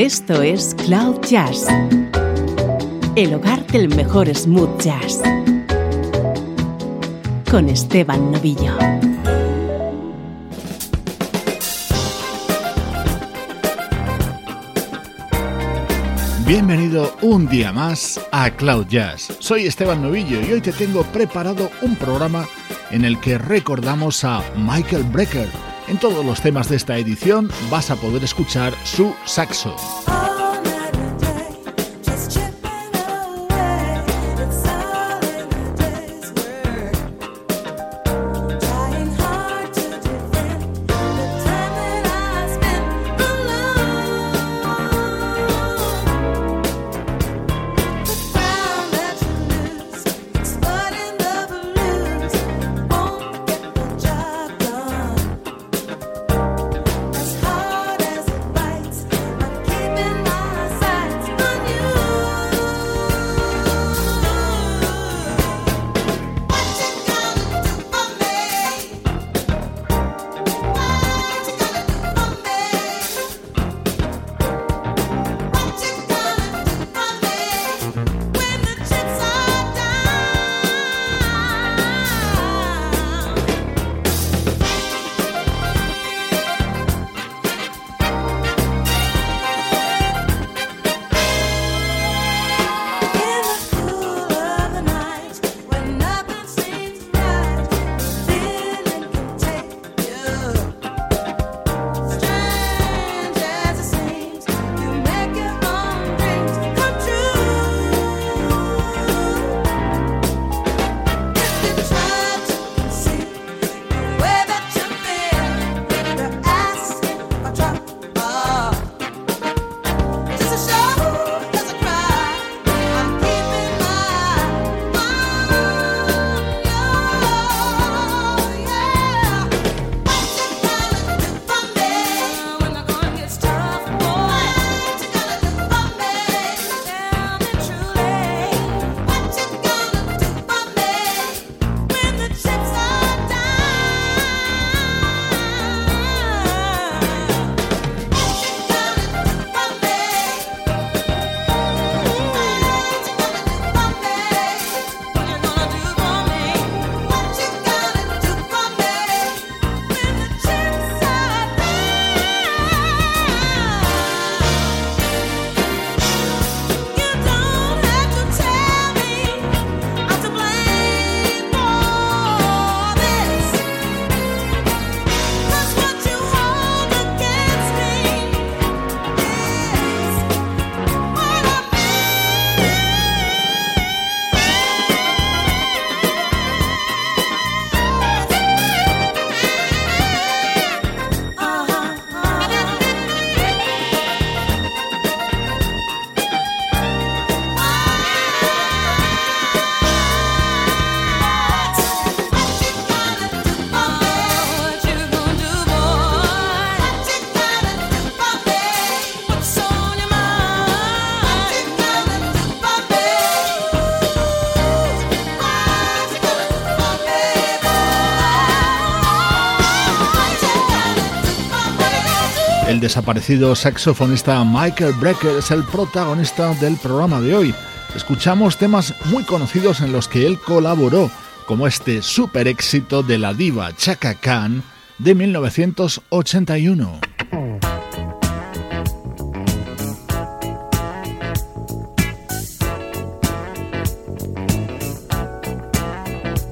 Esto es Cloud Jazz, el hogar del mejor smooth jazz, con Esteban Novillo. Bienvenido un día más a Cloud Jazz. Soy Esteban Novillo y hoy te tengo preparado un programa en el que recordamos a Michael Brecker. En todos los temas de esta edición vas a poder escuchar su saxo. Desaparecido saxofonista Michael Brecker es el protagonista del programa de hoy. Escuchamos temas muy conocidos en los que él colaboró, como este super éxito de la diva Chaka Khan de 1981.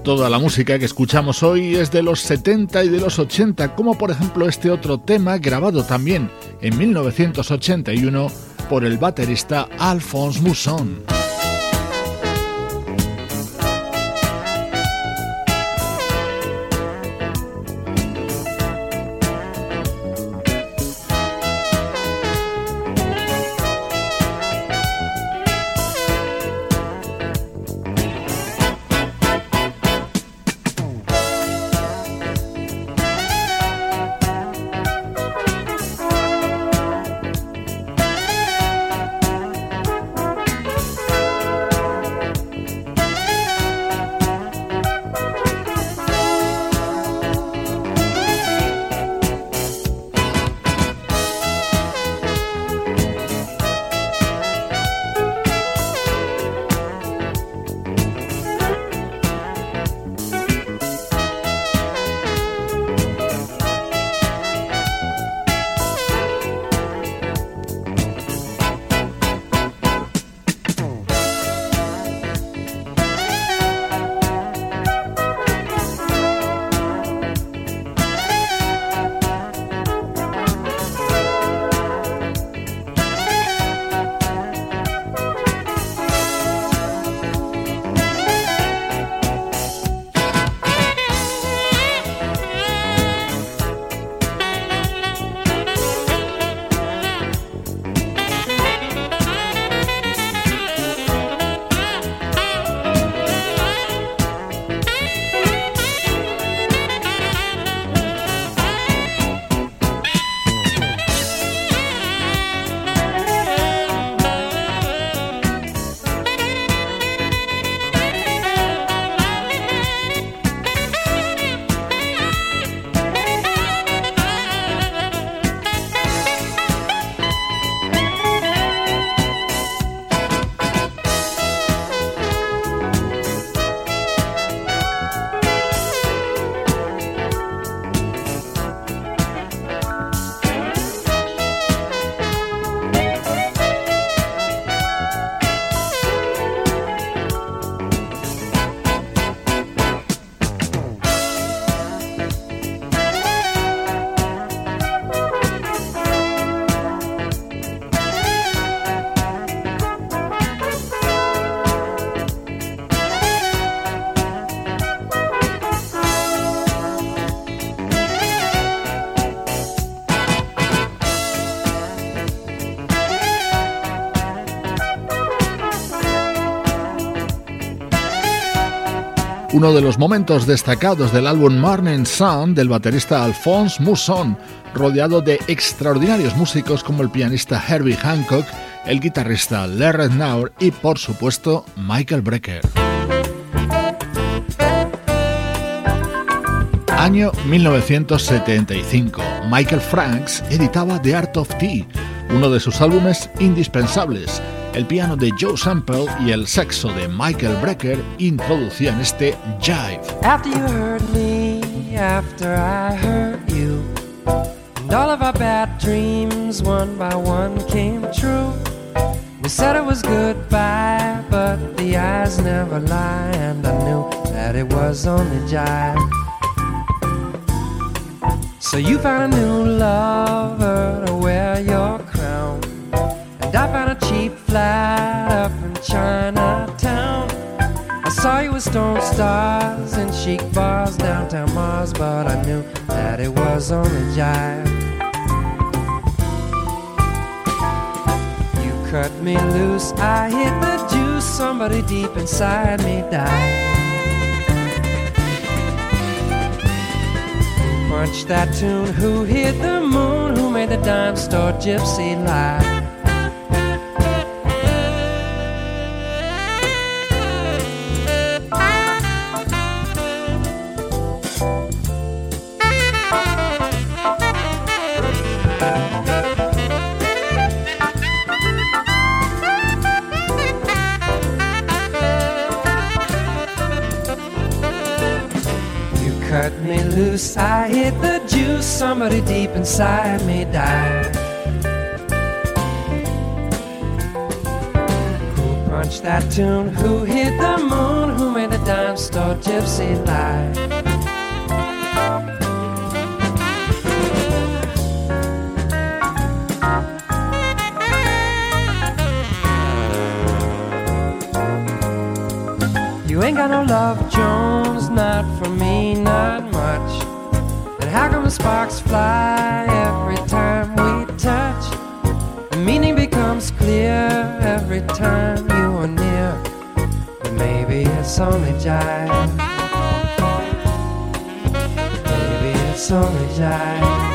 Toda la música que escuchamos hoy es de los 70 y de los 80, como por ejemplo este otro tema grabado también en 1981 por el baterista Alphonse Mousson. Uno de los momentos destacados del álbum Morning Sun del baterista Alphonse Mousson, rodeado de extraordinarios músicos como el pianista Herbie Hancock, el guitarrista Larry Naur y por supuesto Michael Brecker. Año 1975. Michael Franks editaba The Art of Tea, uno de sus álbumes indispensables el piano de Joe Sample y el saxo de Michael Brecker introducían este jive. After you heard me, after I heard you, and all of our bad dreams one by one came true. We said it was goodbye, but the eyes never lie, and I knew that it was only jive. So you found a new lover to wear your crown. I found a cheap flat up in Chinatown. I saw you with stone stars and chic bars downtown Mars, but I knew that it was only jive. You cut me loose, I hit the juice, somebody deep inside me died. Punch that tune, who hit the moon, who made the dime store gypsy lie. I hit the juice, somebody deep inside me died. Who punched that tune? Who hit the moon? Who made the dime store gypsy lie? You ain't got no love, Jones, not sparks fly every time we touch? The meaning becomes clear every time you are near. But maybe it's only jive. Maybe it's only jive.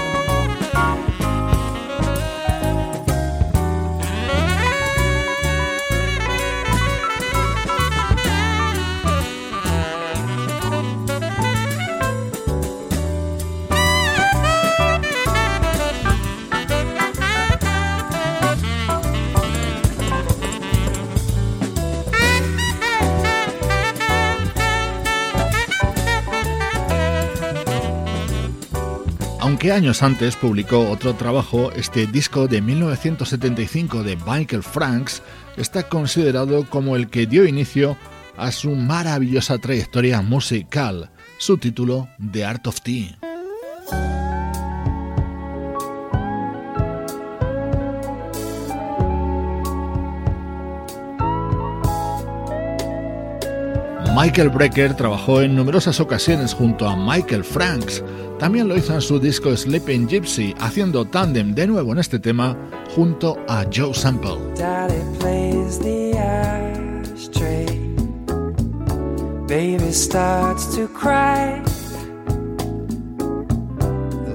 Años antes publicó otro trabajo, este disco de 1975 de Michael Franks está considerado como el que dio inicio a su maravillosa trayectoria musical, su título The Art of Tea. Michael Brecker trabajó en numerosas ocasiones junto a Michael Franks. También lo hizo en su disco Sleeping Gypsy, haciendo tándem de nuevo en este tema junto a Joe Sample. Baby starts to cry.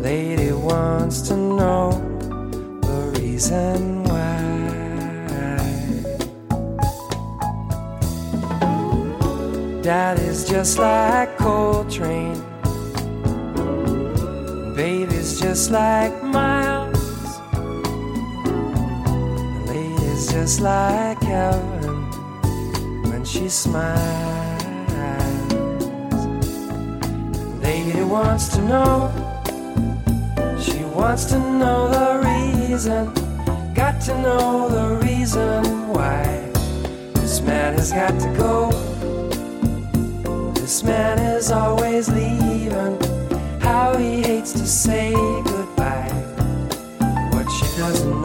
Lady wants to know the reason Daddy's just like Coltrane. Baby's just like Miles. Lady's just like heaven when she smiles. Lady wants to know. She wants to know the reason. Got to know the reason why this man has got to go. This man is always leaving. How he hates to say goodbye. What she doesn't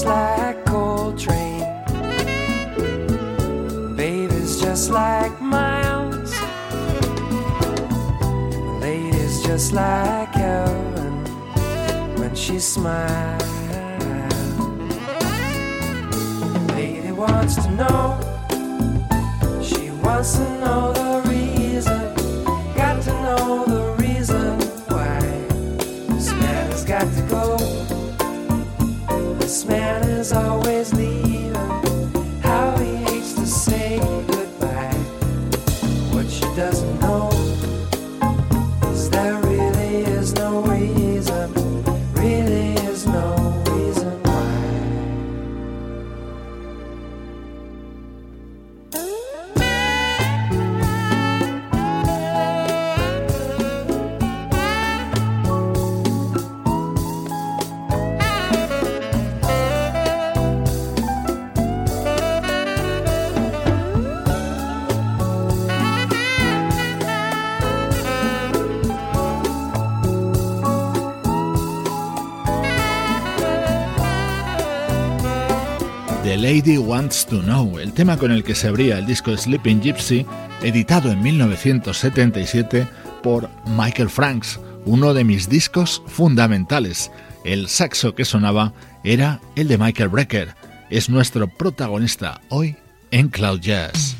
just like Coltrane. Baby's just like Miles. Lady's just like Helen when she smiles. Lady wants to know. She wants to know the Lady Wants to Know, el tema con el que se abría el disco Sleeping Gypsy, editado en 1977 por Michael Franks, uno de mis discos fundamentales. El saxo que sonaba era el de Michael Brecker. Es nuestro protagonista hoy en Cloud Jazz.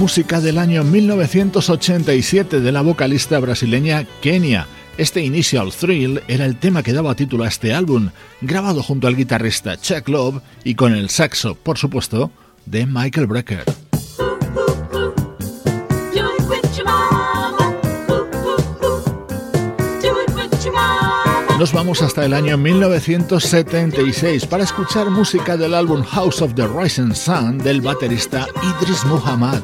Música del año 1987 de la vocalista brasileña Kenia. Este Initial Thrill era el tema que daba título a este álbum, grabado junto al guitarrista Chuck Love y con el saxo, por supuesto, de Michael Brecker. Nos vamos hasta el año 1976 para escuchar música del álbum House of the Rising Sun del baterista Idris Muhammad.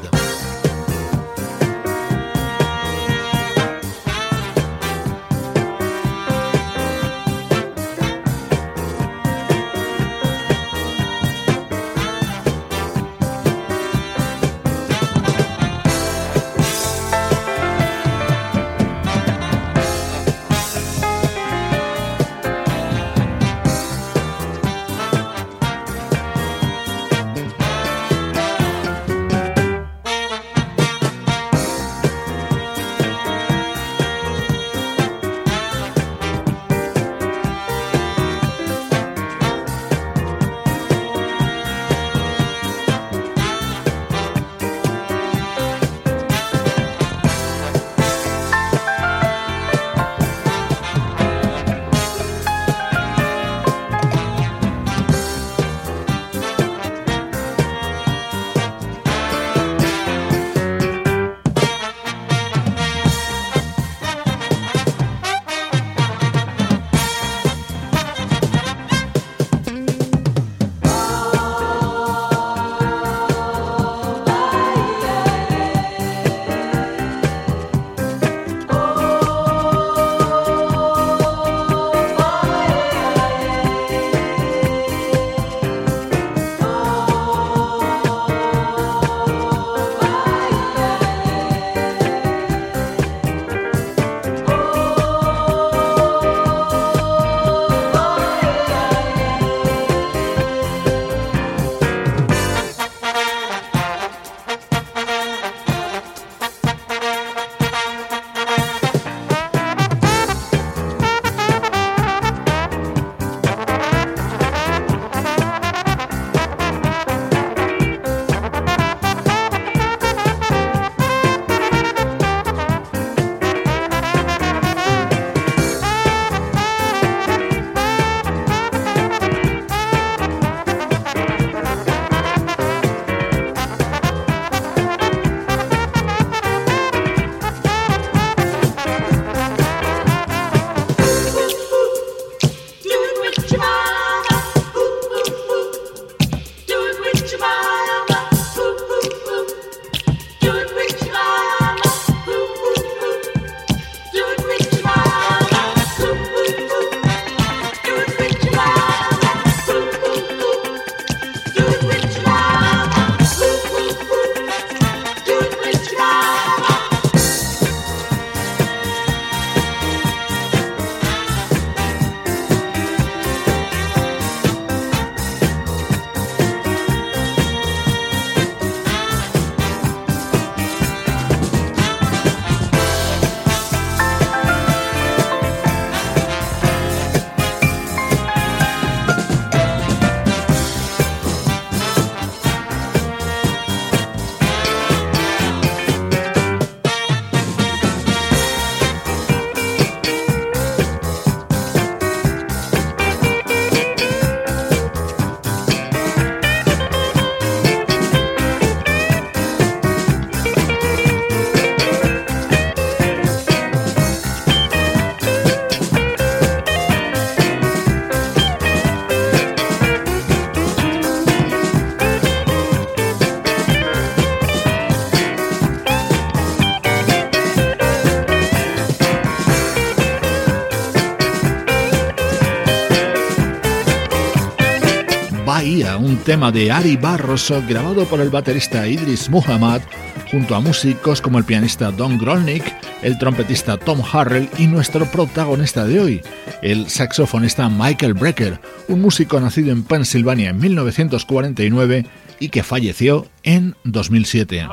Tema de Ari Barroso grabado por el baterista Idris Muhammad junto a músicos como el pianista Don Grolnick, el trompetista Tom Harrell y nuestro protagonista de hoy, el saxofonista Michael Brecker, un músico nacido en Pensilvania en 1949 y que falleció en 2007.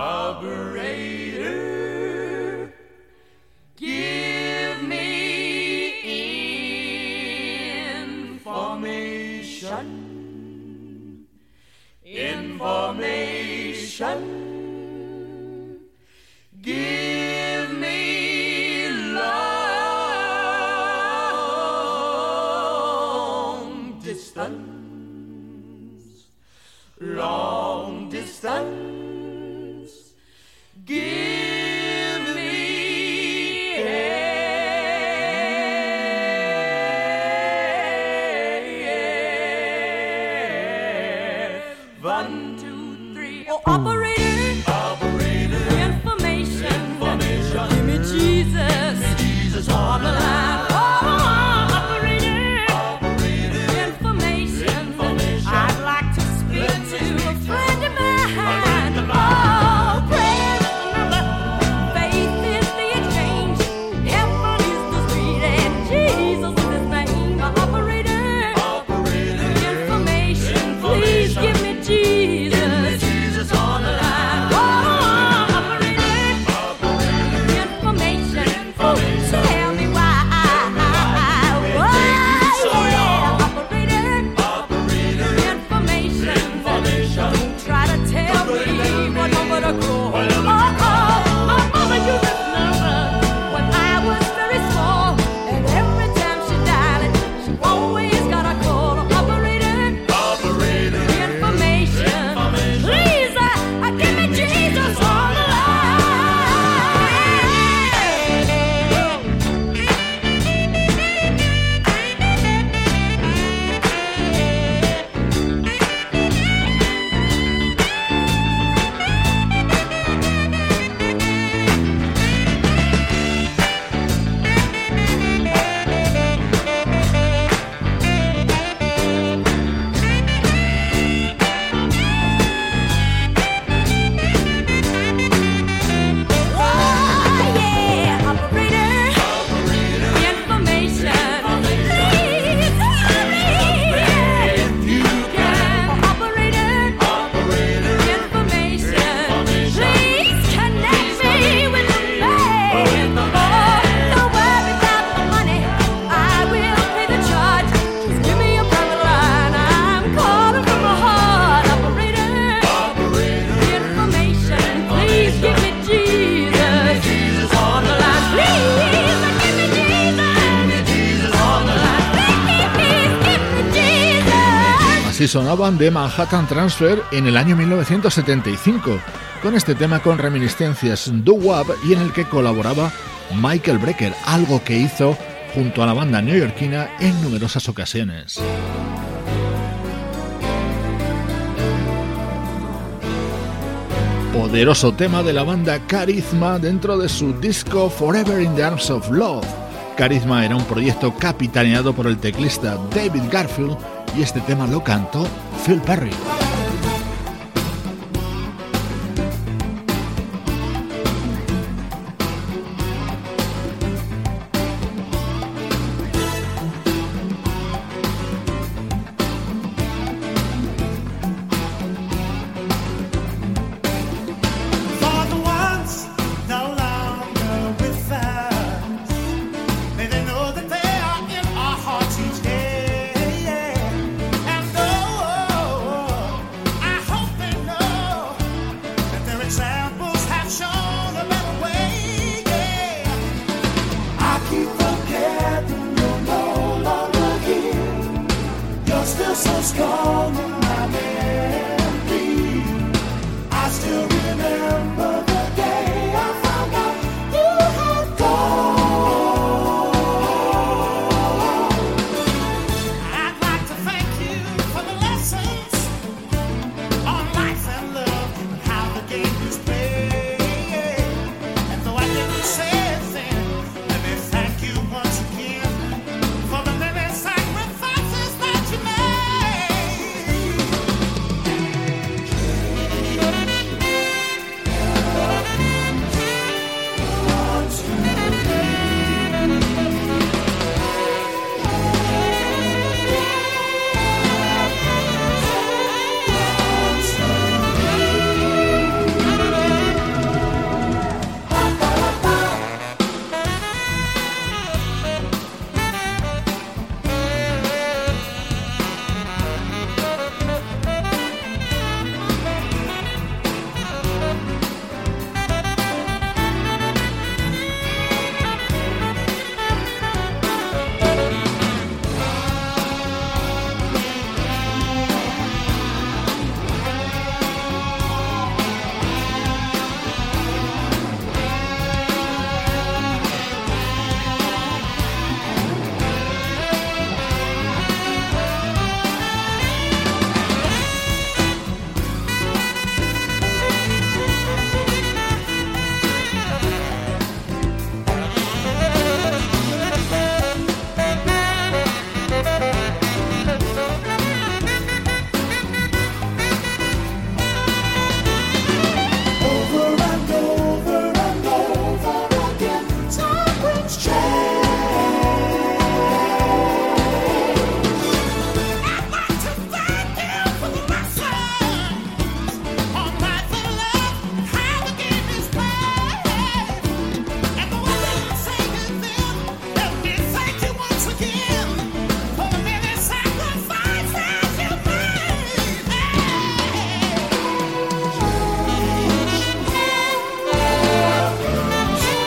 Sonaban de Manhattan Transfer en el año 1975, con este tema con reminiscencias do wop y en el que colaboraba Michael Brecker, algo que hizo junto a la banda neoyorquina en numerosas ocasiones. Poderoso tema de la banda Carisma dentro de su disco Forever in the Arms of Love. Carisma era un proyecto capitaneado por el teclista David Garfield y este tema lo cantó Phil Perry.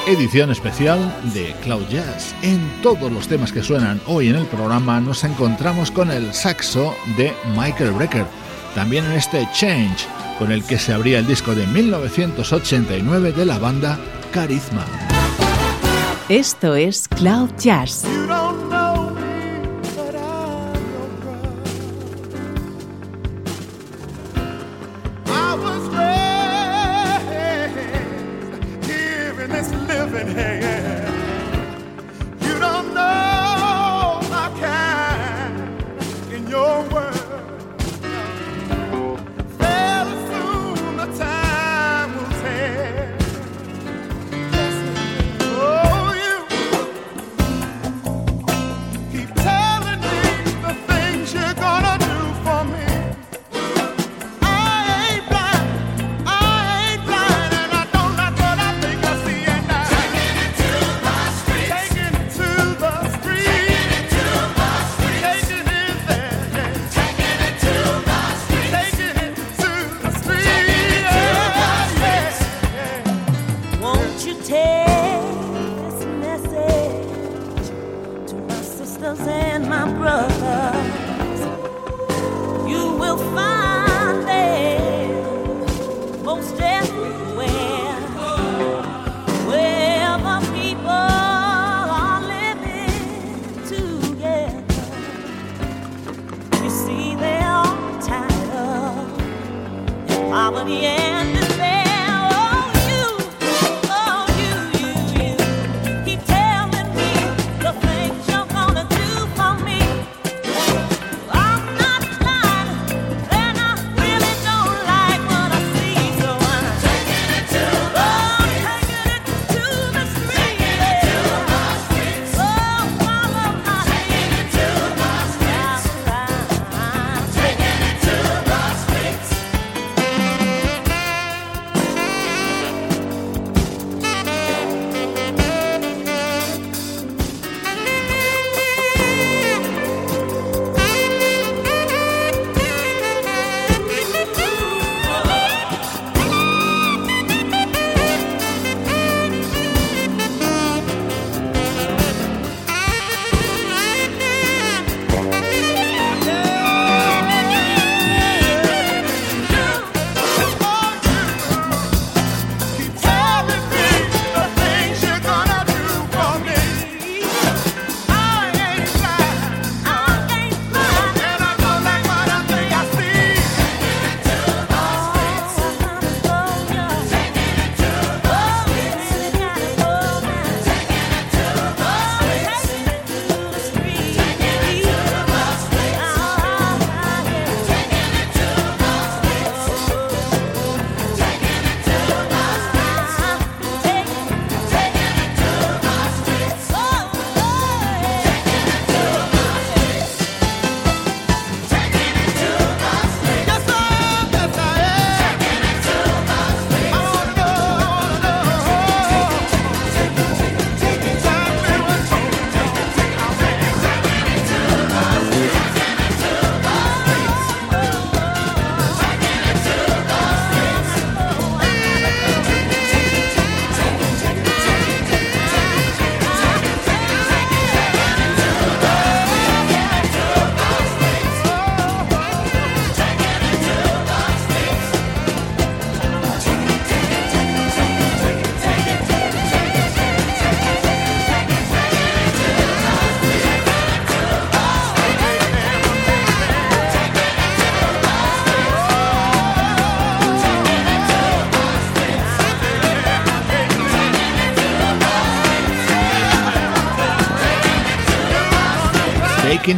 Edición especial de Cloud Jazz. En todos los temas que suenan hoy en el programa nos encontramos con el saxo de Michael Brecker, también en este Change, con el que se abría el disco de 1989 de la banda Carisma. Esto es Cloud Jazz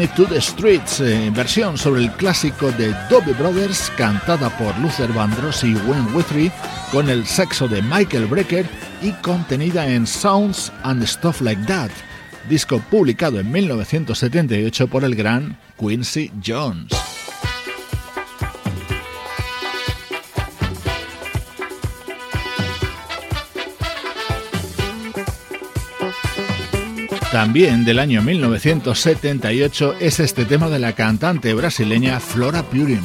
To the Streets, eh, versión sobre el clásico de Dobby Brothers, cantada por Luther Vandross y Wayne Guthrie, con el sexo de Michael Brecker y contenida en Sounds and Stuff Like That, disco publicado en 1978 por el gran Quincy Jones. También del año 1978 es este tema de la cantante brasileña Flora Purim.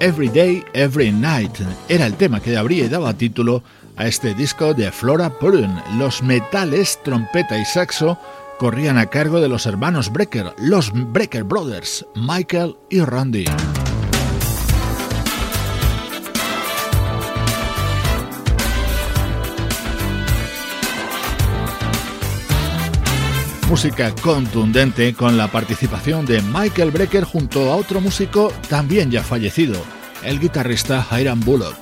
Every Day, Every Night era el tema que abría y daba título a este disco de Flora Purin. Los metales, trompeta y saxo corrían a cargo de los hermanos Brecker, los Brecker Brothers, Michael y Randy. Música contundente con la participación de Michael Brecker junto a otro músico también ya fallecido, el guitarrista Hiram Bullock.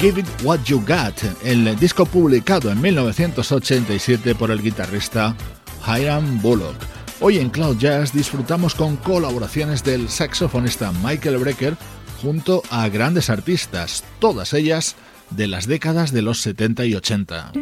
Give It What You Got, el disco publicado en 1987 por el guitarrista Hiram Bullock. Hoy en Cloud Jazz disfrutamos con colaboraciones del saxofonista Michael Brecker junto a grandes artistas, todas ellas de las décadas de los 70 y 80.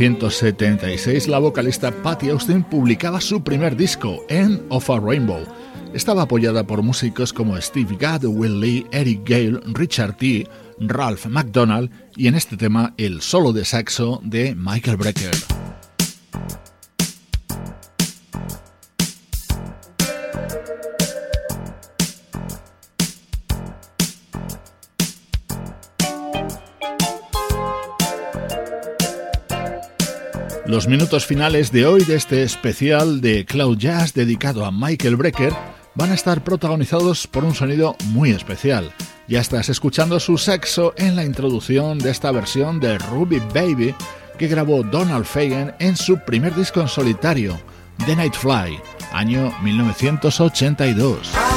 1976, la vocalista Patty Austin publicaba su primer disco, End of a Rainbow. Estaba apoyada por músicos como Steve Gadd, Will Lee, Eric Gale, Richard T., Ralph McDonald y en este tema el solo de saxo de Michael Brecker. Los minutos finales de hoy de este especial de Cloud Jazz dedicado a Michael Brecker van a estar protagonizados por un sonido muy especial. Ya estás escuchando su sexo en la introducción de esta versión de Ruby Baby que grabó Donald Fagen en su primer disco en solitario, The Night Fly, año 1982.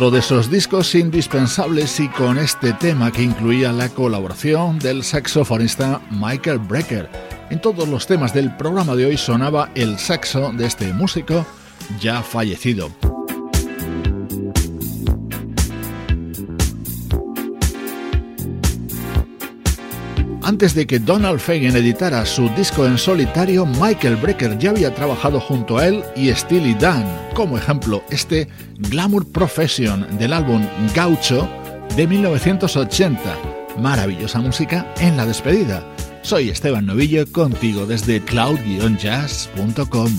Otro de esos discos indispensables y con este tema que incluía la colaboración del saxofonista Michael Brecker. En todos los temas del programa de hoy sonaba el saxo de este músico ya fallecido. Antes de que Donald Fagen editara su disco en solitario, Michael Brecker ya había trabajado junto a él y Steely Dan. Como ejemplo, este Glamour Profession del álbum Gaucho de 1980. Maravillosa música en la despedida. Soy Esteban Novillo contigo desde cloud-jazz.com.